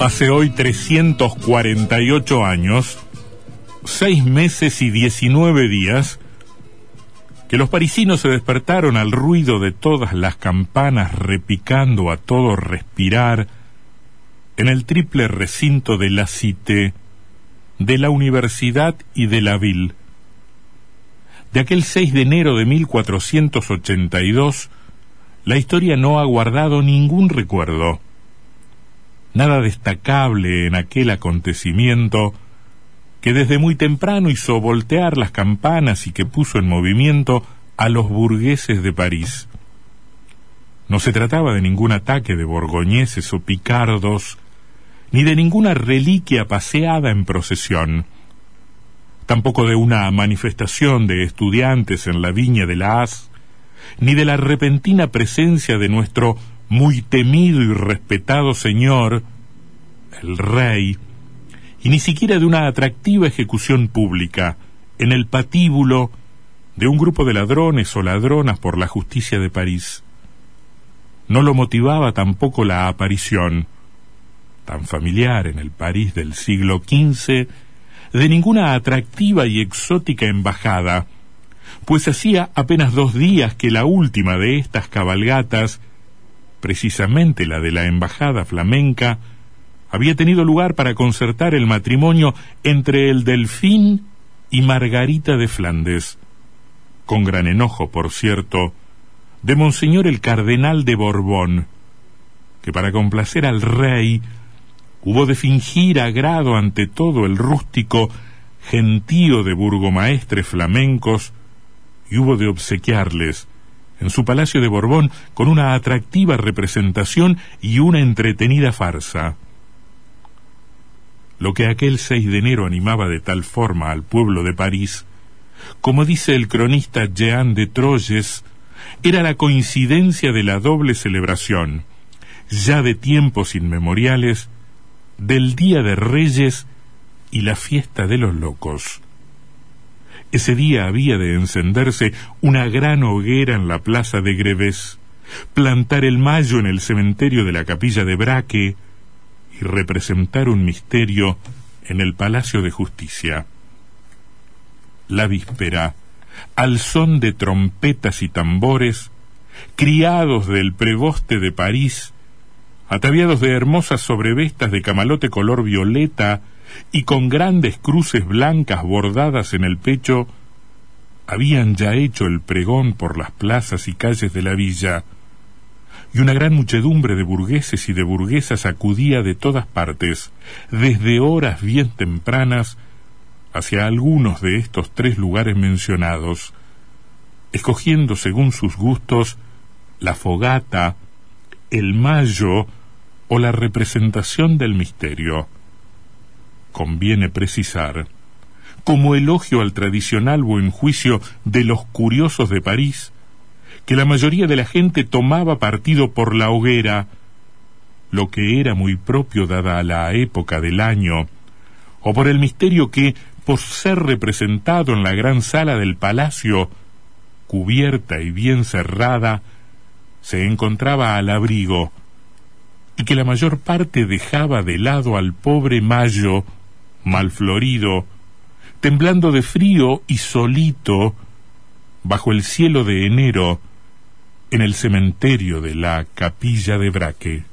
Hace hoy 348 años, seis meses y 19 días, que los parisinos se despertaron al ruido de todas las campanas repicando a todo respirar en el triple recinto de la Cité, de la Universidad y de la Ville. De aquel 6 de enero de 1482, la historia no ha guardado ningún recuerdo nada destacable en aquel acontecimiento que desde muy temprano hizo voltear las campanas y que puso en movimiento a los burgueses de París. No se trataba de ningún ataque de borgoñeses o picardos, ni de ninguna reliquia paseada en procesión, tampoco de una manifestación de estudiantes en la viña de la As, ni de la repentina presencia de nuestro muy temido y respetado señor, el rey, y ni siquiera de una atractiva ejecución pública en el patíbulo de un grupo de ladrones o ladronas por la justicia de París. No lo motivaba tampoco la aparición, tan familiar en el París del siglo XV, de ninguna atractiva y exótica embajada, pues hacía apenas dos días que la última de estas cabalgatas precisamente la de la embajada flamenca, había tenido lugar para concertar el matrimonio entre el Delfín y Margarita de Flandes, con gran enojo, por cierto, de Monseñor el Cardenal de Borbón, que para complacer al rey hubo de fingir agrado ante todo el rústico gentío de burgomaestres flamencos y hubo de obsequiarles en su palacio de Borbón con una atractiva representación y una entretenida farsa. Lo que aquel 6 de enero animaba de tal forma al pueblo de París, como dice el cronista Jean de Troyes, era la coincidencia de la doble celebración, ya de tiempos inmemoriales, del Día de Reyes y la fiesta de los locos. Ese día había de encenderse una gran hoguera en la plaza de Greves, plantar el mayo en el cementerio de la capilla de Braque y representar un misterio en el Palacio de Justicia. La víspera, al son de trompetas y tambores, criados del pregoste de París, ataviados de hermosas sobrevestas de camalote color violeta y con grandes cruces blancas bordadas en el pecho, habían ya hecho el pregón por las plazas y calles de la villa, y una gran muchedumbre de burgueses y de burguesas acudía de todas partes, desde horas bien tempranas, hacia algunos de estos tres lugares mencionados, escogiendo según sus gustos la fogata, el mayo o la representación del misterio conviene precisar, como elogio al tradicional buen juicio de los curiosos de París, que la mayoría de la gente tomaba partido por la hoguera, lo que era muy propio dada la época del año, o por el misterio que, por ser representado en la gran sala del palacio, cubierta y bien cerrada, se encontraba al abrigo, y que la mayor parte dejaba de lado al pobre Mayo malflorido, temblando de frío y solito, bajo el cielo de enero, en el cementerio de la capilla de Braque.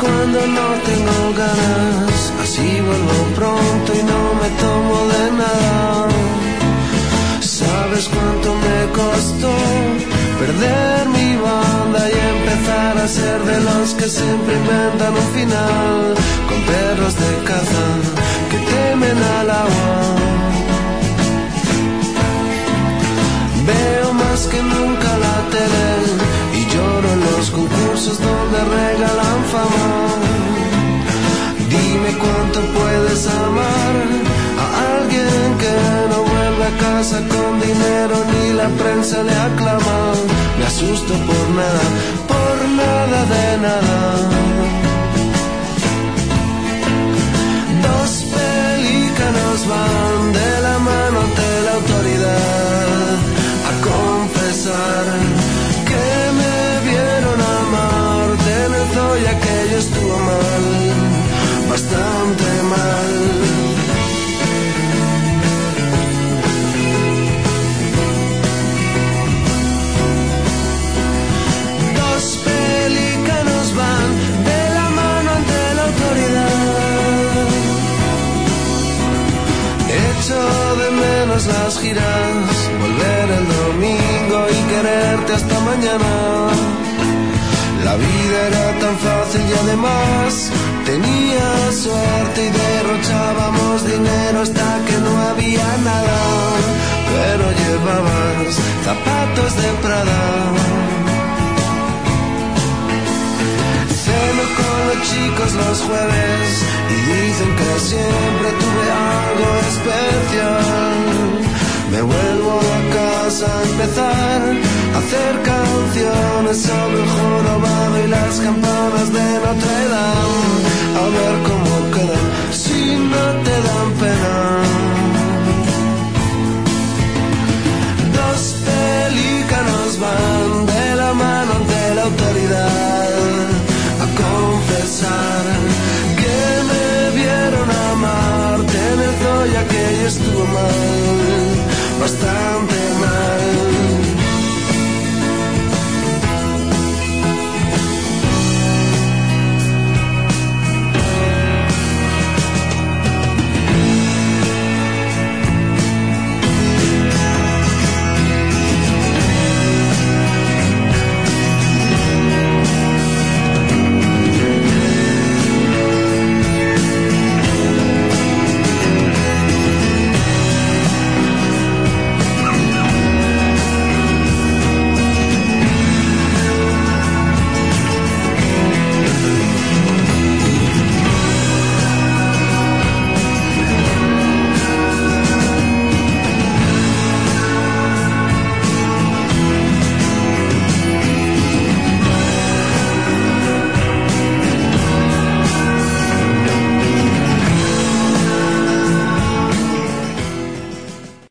cuando no tengo ganas, perder mi banda y empezar a ser de los que siempre inventan un final con perros de caza que temen al agua? Veo más que nunca con dinero ni la prensa le aclama. Me asusto por nada, por nada de nada. Las giras, volver el domingo y quererte hasta mañana. La vida era tan fácil y además tenía suerte y derrochábamos dinero hasta que no había nada. Pero llevabas zapatos de Prada. Ceno con los chicos los jueves y dicen que siempre hacer canciones sobre el jorobado y las campanas de Notre Dame. A ver cómo quedan si no te dan pena. Dos pelícanos van de la mano ante la autoridad a confesar que me vieron amarte en el zoo y aquello estuvo mal,